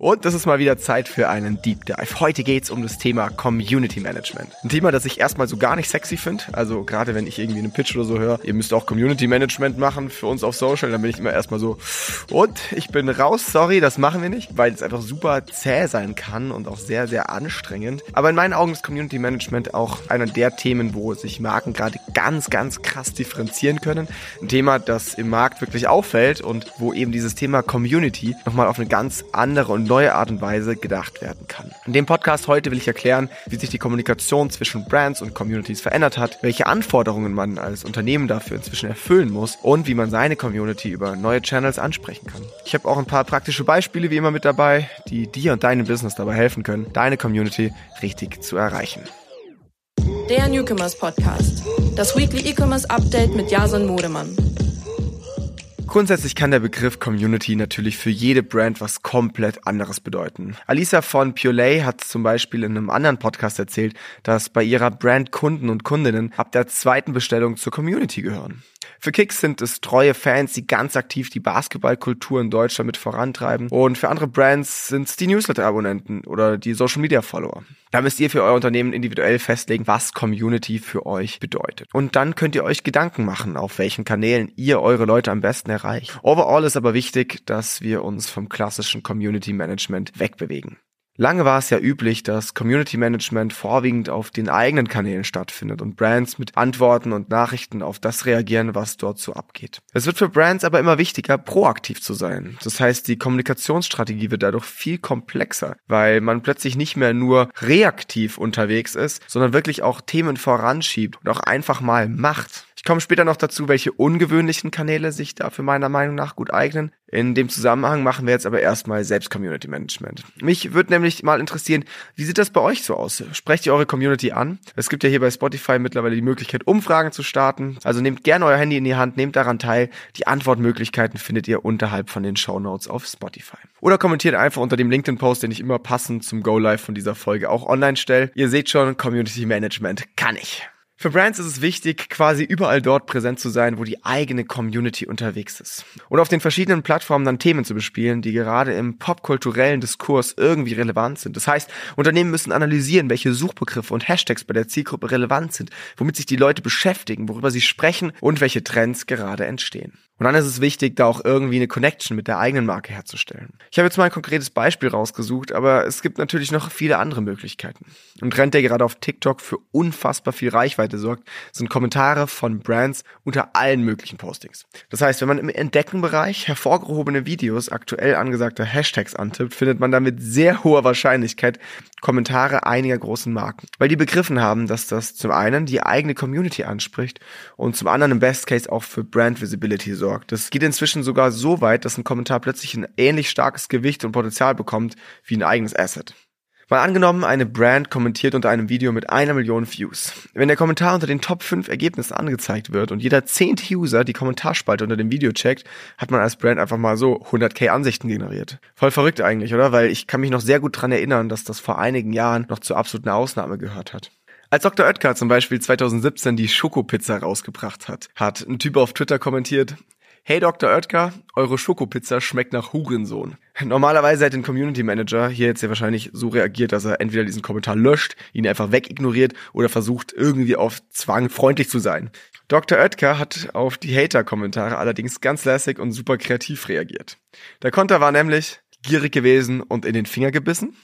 Und das ist mal wieder Zeit für einen Deep Dive. Heute geht's um das Thema Community Management. Ein Thema, das ich erstmal so gar nicht sexy finde. Also gerade wenn ich irgendwie einen Pitch oder so höre, ihr müsst auch Community Management machen für uns auf Social, dann bin ich immer erstmal so, und ich bin raus, sorry, das machen wir nicht, weil es einfach super zäh sein kann und auch sehr, sehr anstrengend. Aber in meinen Augen ist Community Management auch einer der Themen, wo sich Marken gerade ganz, ganz krass differenzieren können. Ein Thema, das im Markt wirklich auffällt und wo eben dieses Thema Community nochmal auf eine ganz andere und neue Art und Weise gedacht werden kann. In dem Podcast heute will ich erklären, wie sich die Kommunikation zwischen Brands und Communities verändert hat, welche Anforderungen man als Unternehmen dafür inzwischen erfüllen muss und wie man seine Community über neue Channels ansprechen kann. Ich habe auch ein paar praktische Beispiele wie immer mit dabei, die dir und deinem Business dabei helfen können, deine Community richtig zu erreichen. Der Newcomers Podcast. Das Weekly E-Commerce Update mit Jason Modemann. Grundsätzlich kann der Begriff Community natürlich für jede Brand was komplett anderes bedeuten. Alisa von Purelay hat zum Beispiel in einem anderen Podcast erzählt, dass bei ihrer Brand Kunden und Kundinnen ab der zweiten Bestellung zur Community gehören. Für Kicks sind es treue Fans, die ganz aktiv die Basketballkultur in Deutschland mit vorantreiben. Und für andere Brands sind es die Newsletter-Abonnenten oder die Social-Media-Follower. Da müsst ihr für euer Unternehmen individuell festlegen, was Community für euch bedeutet. Und dann könnt ihr euch Gedanken machen, auf welchen Kanälen ihr eure Leute am besten erreicht. Overall ist aber wichtig, dass wir uns vom klassischen Community Management wegbewegen. Lange war es ja üblich, dass Community Management vorwiegend auf den eigenen Kanälen stattfindet und Brands mit Antworten und Nachrichten auf das reagieren, was dort so abgeht. Es wird für Brands aber immer wichtiger, proaktiv zu sein. Das heißt, die Kommunikationsstrategie wird dadurch viel komplexer, weil man plötzlich nicht mehr nur reaktiv unterwegs ist, sondern wirklich auch Themen voranschiebt und auch einfach mal macht. Ich komme später noch dazu, welche ungewöhnlichen Kanäle sich dafür meiner Meinung nach gut eignen. In dem Zusammenhang machen wir jetzt aber erstmal selbst Community Management. Mich würde nämlich mal interessieren, wie sieht das bei euch so aus? Sprecht ihr eure Community an? Es gibt ja hier bei Spotify mittlerweile die Möglichkeit, Umfragen zu starten. Also nehmt gerne euer Handy in die Hand, nehmt daran teil. Die Antwortmöglichkeiten findet ihr unterhalb von den Show Notes auf Spotify. Oder kommentiert einfach unter dem LinkedIn-Post, den ich immer passend zum Go Live von dieser Folge auch online stelle. Ihr seht schon, Community Management kann ich. Für Brands ist es wichtig, quasi überall dort präsent zu sein, wo die eigene Community unterwegs ist. Und auf den verschiedenen Plattformen dann Themen zu bespielen, die gerade im popkulturellen Diskurs irgendwie relevant sind. Das heißt, Unternehmen müssen analysieren, welche Suchbegriffe und Hashtags bei der Zielgruppe relevant sind, womit sich die Leute beschäftigen, worüber sie sprechen und welche Trends gerade entstehen. Und dann ist es wichtig, da auch irgendwie eine Connection mit der eigenen Marke herzustellen. Ich habe jetzt mal ein konkretes Beispiel rausgesucht, aber es gibt natürlich noch viele andere Möglichkeiten. Ein Trend, der gerade auf TikTok für unfassbar viel Reichweite sorgt, sind Kommentare von Brands unter allen möglichen Postings. Das heißt, wenn man im Entdeckenbereich hervorgehobene Videos aktuell angesagter Hashtags antippt, findet man damit sehr hoher Wahrscheinlichkeit Kommentare einiger großen Marken, weil die begriffen haben, dass das zum einen die eigene Community anspricht und zum anderen im Best Case auch für Brand Visibility sorgt. Das geht inzwischen sogar so weit, dass ein Kommentar plötzlich ein ähnlich starkes Gewicht und Potenzial bekommt wie ein eigenes Asset. Mal angenommen, eine Brand kommentiert unter einem Video mit einer Million Views. Wenn der Kommentar unter den Top 5 Ergebnissen angezeigt wird und jeder zehnte User die Kommentarspalte unter dem Video checkt, hat man als Brand einfach mal so 100k Ansichten generiert. Voll verrückt eigentlich, oder? Weil ich kann mich noch sehr gut dran erinnern, dass das vor einigen Jahren noch zur absoluten Ausnahme gehört hat. Als Dr. Oetker zum Beispiel 2017 die Schokopizza rausgebracht hat, hat ein Typ auf Twitter kommentiert, Hey Dr. Oetker, eure Schokopizza schmeckt nach Hurensohn. Normalerweise hätte ein Community Manager hier jetzt ja wahrscheinlich so reagiert, dass er entweder diesen Kommentar löscht, ihn einfach wegignoriert oder versucht irgendwie auf Zwang freundlich zu sein. Dr. Oetker hat auf die Hater-Kommentare allerdings ganz lässig und super kreativ reagiert. Der Konter war nämlich gierig gewesen und in den Finger gebissen.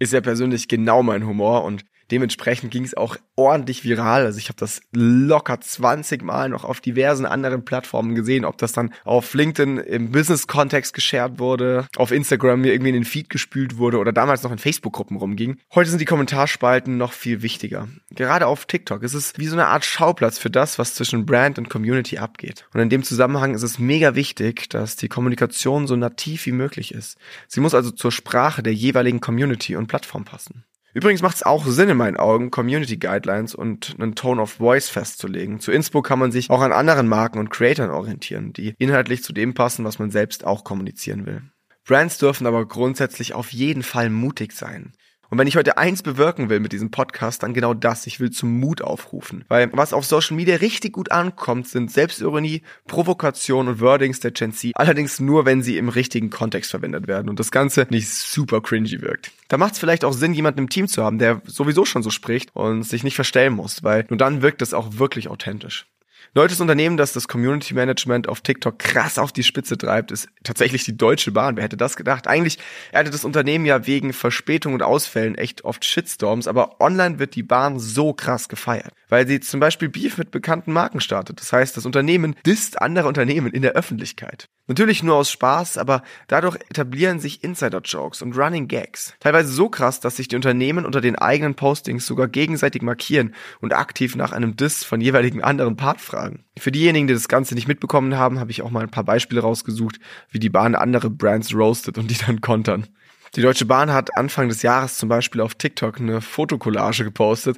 Ist ja persönlich genau mein Humor und Dementsprechend ging es auch ordentlich viral. Also ich habe das locker 20 Mal noch auf diversen anderen Plattformen gesehen, ob das dann auf LinkedIn im Business-Kontext geshared wurde, auf Instagram mir irgendwie in den Feed gespült wurde oder damals noch in Facebook-Gruppen rumging. Heute sind die Kommentarspalten noch viel wichtiger. Gerade auf TikTok ist es wie so eine Art Schauplatz für das, was zwischen Brand und Community abgeht. Und in dem Zusammenhang ist es mega wichtig, dass die Kommunikation so nativ wie möglich ist. Sie muss also zur Sprache der jeweiligen Community und Plattform passen. Übrigens macht es auch Sinn in meinen Augen, Community Guidelines und einen Tone of Voice festzulegen. Zu Inspo kann man sich auch an anderen Marken und Creatoren orientieren, die inhaltlich zu dem passen, was man selbst auch kommunizieren will. Brands dürfen aber grundsätzlich auf jeden Fall mutig sein. Und wenn ich heute eins bewirken will mit diesem Podcast, dann genau das. Ich will zum Mut aufrufen. Weil was auf Social Media richtig gut ankommt, sind Selbstironie, Provokation und Wordings der Gen Z. Allerdings nur, wenn sie im richtigen Kontext verwendet werden und das Ganze nicht super cringy wirkt. Da macht es vielleicht auch Sinn, jemanden im Team zu haben, der sowieso schon so spricht und sich nicht verstellen muss, weil nur dann wirkt es auch wirklich authentisch. Deutsches Unternehmen, das das Community Management auf TikTok krass auf die Spitze treibt, ist tatsächlich die Deutsche Bahn. Wer hätte das gedacht? Eigentlich erntet das Unternehmen ja wegen Verspätung und Ausfällen echt oft Shitstorms, aber online wird die Bahn so krass gefeiert, weil sie zum Beispiel Beef mit bekannten Marken startet. Das heißt, das Unternehmen disst andere Unternehmen in der Öffentlichkeit. Natürlich nur aus Spaß, aber dadurch etablieren sich Insider-Jokes und Running Gags. Teilweise so krass, dass sich die Unternehmen unter den eigenen Postings sogar gegenseitig markieren und aktiv nach einem Diss von jeweiligen anderen Part fragen. Für diejenigen, die das Ganze nicht mitbekommen haben, habe ich auch mal ein paar Beispiele rausgesucht, wie die Bahn andere Brands roastet und die dann kontern. Die Deutsche Bahn hat Anfang des Jahres zum Beispiel auf TikTok eine Fotokollage gepostet,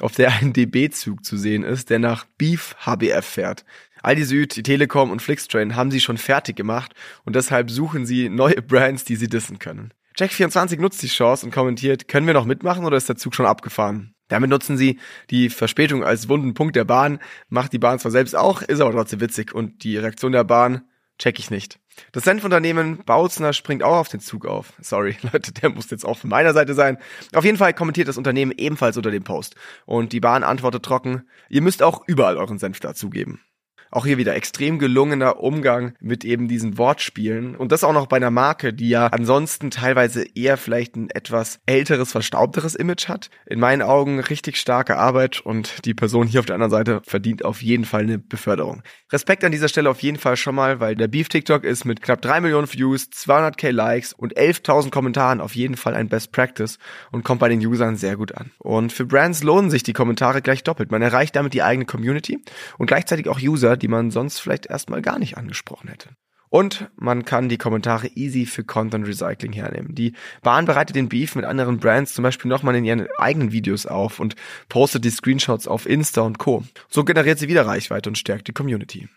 auf der ein DB-Zug zu sehen ist, der nach Beef HBF fährt. Aldi Süd, die Telekom und Flixtrain haben sie schon fertig gemacht und deshalb suchen sie neue Brands, die sie dissen können. Jack24 nutzt die Chance und kommentiert, können wir noch mitmachen oder ist der Zug schon abgefahren? Damit nutzen sie die Verspätung als wunden Punkt der Bahn, macht die Bahn zwar selbst auch, ist aber trotzdem witzig und die Reaktion der Bahn check ich nicht. Das Senfunternehmen Bautzner springt auch auf den Zug auf. Sorry, Leute, der muss jetzt auch von meiner Seite sein. Auf jeden Fall kommentiert das Unternehmen ebenfalls unter dem Post. Und die Bahn antwortet trocken, ihr müsst auch überall euren Senf dazugeben. Auch hier wieder extrem gelungener Umgang mit eben diesen Wortspielen. Und das auch noch bei einer Marke, die ja ansonsten teilweise eher vielleicht ein etwas älteres, verstaubteres Image hat. In meinen Augen richtig starke Arbeit und die Person hier auf der anderen Seite verdient auf jeden Fall eine Beförderung. Respekt an dieser Stelle auf jeden Fall schon mal, weil der Beef TikTok ist mit knapp drei Millionen Views, 200k Likes und 11.000 Kommentaren auf jeden Fall ein Best Practice und kommt bei den Usern sehr gut an. Und für Brands lohnen sich die Kommentare gleich doppelt. Man erreicht damit die eigene Community und gleichzeitig auch User, die man sonst vielleicht erstmal gar nicht angesprochen hätte. Und man kann die Kommentare easy für Content Recycling hernehmen. Die Bahn bereitet den Beef mit anderen Brands zum Beispiel nochmal in ihren eigenen Videos auf und postet die Screenshots auf Insta und Co. So generiert sie wieder Reichweite und stärkt die Community.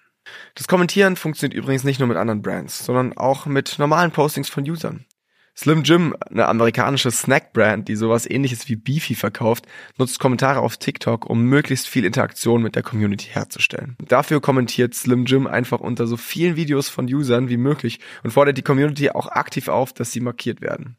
Das Kommentieren funktioniert übrigens nicht nur mit anderen Brands, sondern auch mit normalen Postings von Usern. Slim Jim, eine amerikanische Snack-Brand, die sowas ähnliches wie Beefy verkauft, nutzt Kommentare auf TikTok, um möglichst viel Interaktion mit der Community herzustellen. Dafür kommentiert Slim Jim einfach unter so vielen Videos von Usern wie möglich und fordert die Community auch aktiv auf, dass sie markiert werden.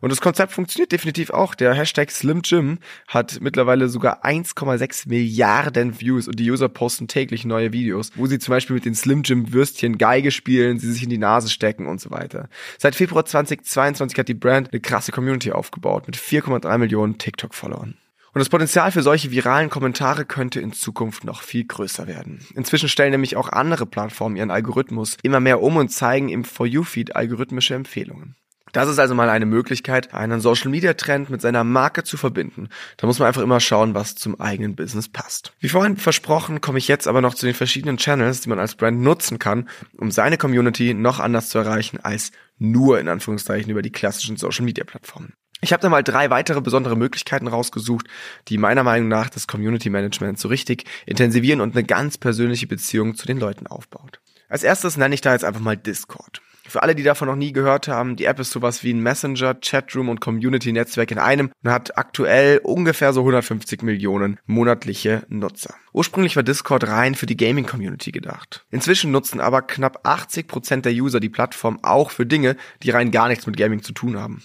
Und das Konzept funktioniert definitiv auch. Der Hashtag Slim Jim hat mittlerweile sogar 1,6 Milliarden Views und die User posten täglich neue Videos, wo sie zum Beispiel mit den Slim Jim Würstchen Geige spielen, sie sich in die Nase stecken und so weiter. Seit Februar 2022 2021 hat die Brand eine krasse Community aufgebaut mit 4,3 Millionen TikTok-Followern. Und das Potenzial für solche viralen Kommentare könnte in Zukunft noch viel größer werden. Inzwischen stellen nämlich auch andere Plattformen ihren Algorithmus immer mehr um und zeigen im For You-Feed algorithmische Empfehlungen. Das ist also mal eine Möglichkeit, einen Social Media Trend mit seiner Marke zu verbinden. Da muss man einfach immer schauen, was zum eigenen Business passt. Wie vorhin versprochen, komme ich jetzt aber noch zu den verschiedenen Channels, die man als Brand nutzen kann, um seine Community noch anders zu erreichen als nur in Anführungszeichen über die klassischen Social Media Plattformen. Ich habe da mal drei weitere besondere Möglichkeiten rausgesucht, die meiner Meinung nach das Community Management so richtig intensivieren und eine ganz persönliche Beziehung zu den Leuten aufbaut. Als erstes nenne ich da jetzt einfach mal Discord. Für alle, die davon noch nie gehört haben, die App ist sowas wie ein Messenger, Chatroom und Community-Netzwerk in einem und hat aktuell ungefähr so 150 Millionen monatliche Nutzer. Ursprünglich war Discord rein für die Gaming-Community gedacht. Inzwischen nutzen aber knapp 80 Prozent der User die Plattform auch für Dinge, die rein gar nichts mit Gaming zu tun haben.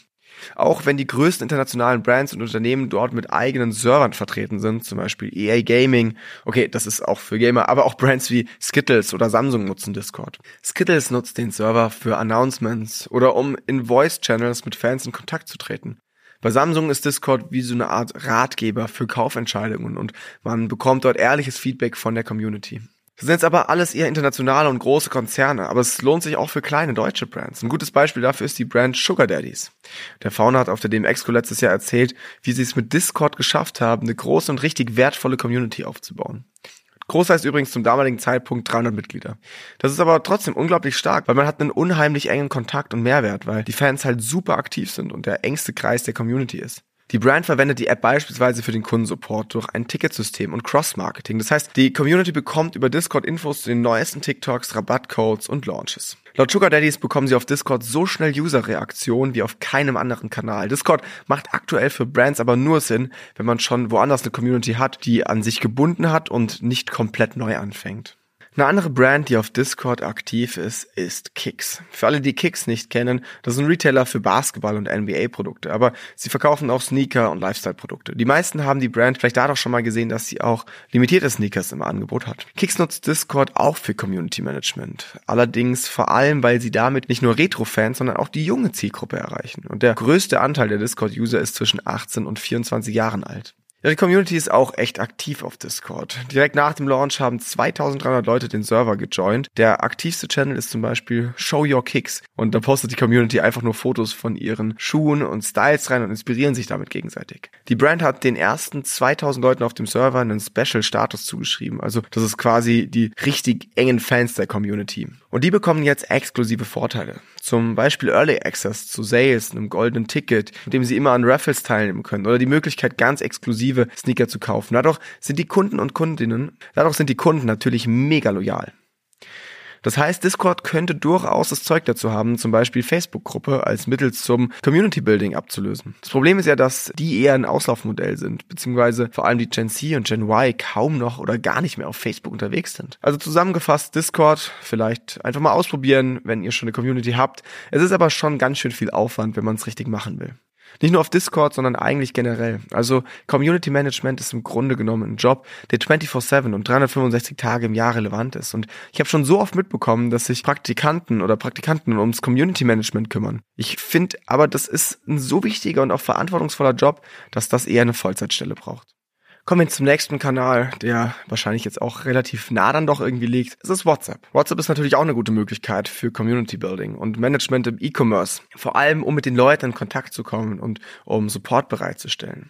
Auch wenn die größten internationalen Brands und Unternehmen dort mit eigenen Servern vertreten sind, zum Beispiel EA Gaming, okay, das ist auch für Gamer, aber auch Brands wie Skittles oder Samsung nutzen Discord. Skittles nutzt den Server für Announcements oder um in Voice-Channels mit Fans in Kontakt zu treten. Bei Samsung ist Discord wie so eine Art Ratgeber für Kaufentscheidungen und man bekommt dort ehrliches Feedback von der Community. Das sind jetzt aber alles eher internationale und große Konzerne, aber es lohnt sich auch für kleine deutsche Brands. Ein gutes Beispiel dafür ist die Brand Sugar Daddies. Der Founder hat auf der DMX letztes Jahr erzählt, wie sie es mit Discord geschafft haben, eine große und richtig wertvolle Community aufzubauen. Groß heißt übrigens zum damaligen Zeitpunkt 300 Mitglieder. Das ist aber trotzdem unglaublich stark, weil man hat einen unheimlich engen Kontakt und Mehrwert, weil die Fans halt super aktiv sind und der engste Kreis der Community ist. Die Brand verwendet die App beispielsweise für den Kundensupport durch ein Ticketsystem und Cross-Marketing. Das heißt, die Community bekommt über Discord Infos zu den neuesten TikToks, Rabattcodes und Launches. Laut Sugar Daddies bekommen sie auf Discord so schnell User-Reaktionen wie auf keinem anderen Kanal. Discord macht aktuell für Brands aber nur Sinn, wenn man schon woanders eine Community hat, die an sich gebunden hat und nicht komplett neu anfängt. Eine andere Brand, die auf Discord aktiv ist, ist Kicks. Für alle, die Kicks nicht kennen, das ist ein Retailer für Basketball- und NBA-Produkte, aber sie verkaufen auch Sneaker- und Lifestyle-Produkte. Die meisten haben die Brand vielleicht dadurch schon mal gesehen, dass sie auch limitierte Sneakers im Angebot hat. Kicks nutzt Discord auch für Community Management. Allerdings vor allem, weil sie damit nicht nur Retro-Fans, sondern auch die junge Zielgruppe erreichen. Und der größte Anteil der Discord-User ist zwischen 18 und 24 Jahren alt. Ja, die Community ist auch echt aktiv auf Discord. Direkt nach dem Launch haben 2300 Leute den Server gejoint. Der aktivste Channel ist zum Beispiel Show Your Kicks. Und da postet die Community einfach nur Fotos von ihren Schuhen und Styles rein und inspirieren sich damit gegenseitig. Die Brand hat den ersten 2000 Leuten auf dem Server einen Special-Status zugeschrieben. Also das ist quasi die richtig engen Fans der Community. Und die bekommen jetzt exklusive Vorteile. Zum Beispiel Early Access zu Sales, einem goldenen Ticket, mit dem sie immer an Raffles teilnehmen können. Oder die Möglichkeit, ganz exklusiv exklusive Sneaker zu kaufen. Dadurch sind die Kunden und Kundinnen, dadurch sind die Kunden natürlich mega loyal. Das heißt, Discord könnte durchaus das Zeug dazu haben, zum Beispiel Facebook-Gruppe als Mittel zum Community Building abzulösen. Das Problem ist ja, dass die eher ein Auslaufmodell sind, beziehungsweise vor allem die Gen C und Gen Y kaum noch oder gar nicht mehr auf Facebook unterwegs sind. Also zusammengefasst, Discord vielleicht einfach mal ausprobieren, wenn ihr schon eine Community habt. Es ist aber schon ganz schön viel Aufwand, wenn man es richtig machen will. Nicht nur auf Discord, sondern eigentlich generell. Also Community Management ist im Grunde genommen ein Job, der 24/7 und 365 Tage im Jahr relevant ist. Und ich habe schon so oft mitbekommen, dass sich Praktikanten oder Praktikanten ums Community Management kümmern. Ich finde aber, das ist ein so wichtiger und auch verantwortungsvoller Job, dass das eher eine Vollzeitstelle braucht. Kommen wir zum nächsten Kanal, der wahrscheinlich jetzt auch relativ nah dann doch irgendwie liegt. Es ist WhatsApp. WhatsApp ist natürlich auch eine gute Möglichkeit für Community Building und Management im E-Commerce. Vor allem, um mit den Leuten in Kontakt zu kommen und um Support bereitzustellen.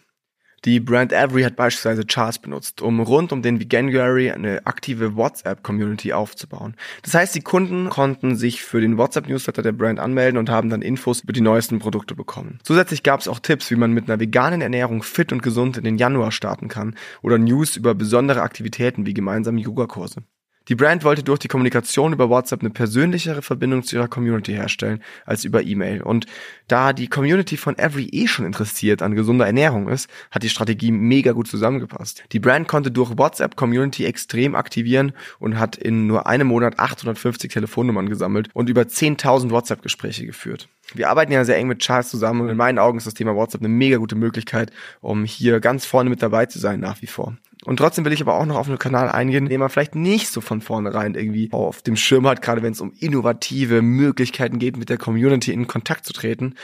Die Brand Avery hat beispielsweise Charts benutzt, um rund um den Veganuary eine aktive WhatsApp-Community aufzubauen. Das heißt, die Kunden konnten sich für den WhatsApp-Newsletter der Brand anmelden und haben dann Infos über die neuesten Produkte bekommen. Zusätzlich gab es auch Tipps, wie man mit einer veganen Ernährung fit und gesund in den Januar starten kann oder News über besondere Aktivitäten wie gemeinsame Yogakurse. Die Brand wollte durch die Kommunikation über WhatsApp eine persönlichere Verbindung zu ihrer Community herstellen als über E-Mail. Und da die Community von Every eh schon interessiert an gesunder Ernährung ist, hat die Strategie mega gut zusammengepasst. Die Brand konnte durch WhatsApp Community extrem aktivieren und hat in nur einem Monat 850 Telefonnummern gesammelt und über 10.000 WhatsApp-Gespräche geführt. Wir arbeiten ja sehr eng mit Charles zusammen und in meinen Augen ist das Thema WhatsApp eine mega gute Möglichkeit, um hier ganz vorne mit dabei zu sein nach wie vor. Und trotzdem will ich aber auch noch auf einen Kanal eingehen, den man vielleicht nicht so von vornherein irgendwie auf dem Schirm hat, gerade wenn es um innovative Möglichkeiten geht, mit der Community in Kontakt zu treten.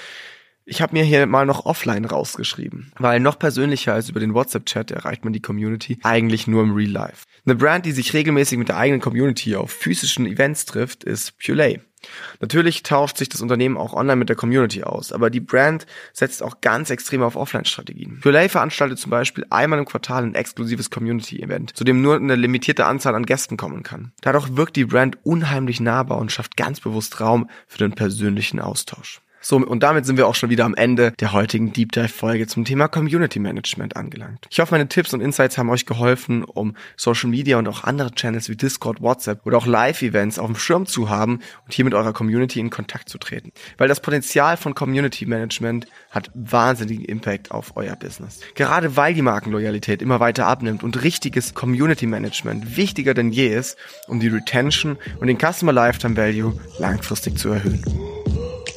Ich habe mir hier mal noch offline rausgeschrieben, weil noch persönlicher als über den WhatsApp-Chat erreicht man die Community eigentlich nur im Real Life. Eine Brand, die sich regelmäßig mit der eigenen Community auf physischen Events trifft, ist Pulay. Natürlich tauscht sich das Unternehmen auch online mit der Community aus, aber die Brand setzt auch ganz extrem auf Offline-Strategien. Purelay veranstaltet zum Beispiel einmal im Quartal ein exklusives Community-Event, zu dem nur eine limitierte Anzahl an Gästen kommen kann. Dadurch wirkt die Brand unheimlich nahbar und schafft ganz bewusst Raum für den persönlichen Austausch. So, und damit sind wir auch schon wieder am Ende der heutigen Deep Dive Folge zum Thema Community Management angelangt. Ich hoffe, meine Tipps und Insights haben euch geholfen, um Social Media und auch andere Channels wie Discord, WhatsApp oder auch Live-Events auf dem Schirm zu haben und hier mit eurer Community in Kontakt zu treten. Weil das Potenzial von Community Management hat wahnsinnigen Impact auf euer Business. Gerade weil die Markenloyalität immer weiter abnimmt und richtiges Community Management wichtiger denn je ist, um die Retention und den Customer Lifetime Value langfristig zu erhöhen.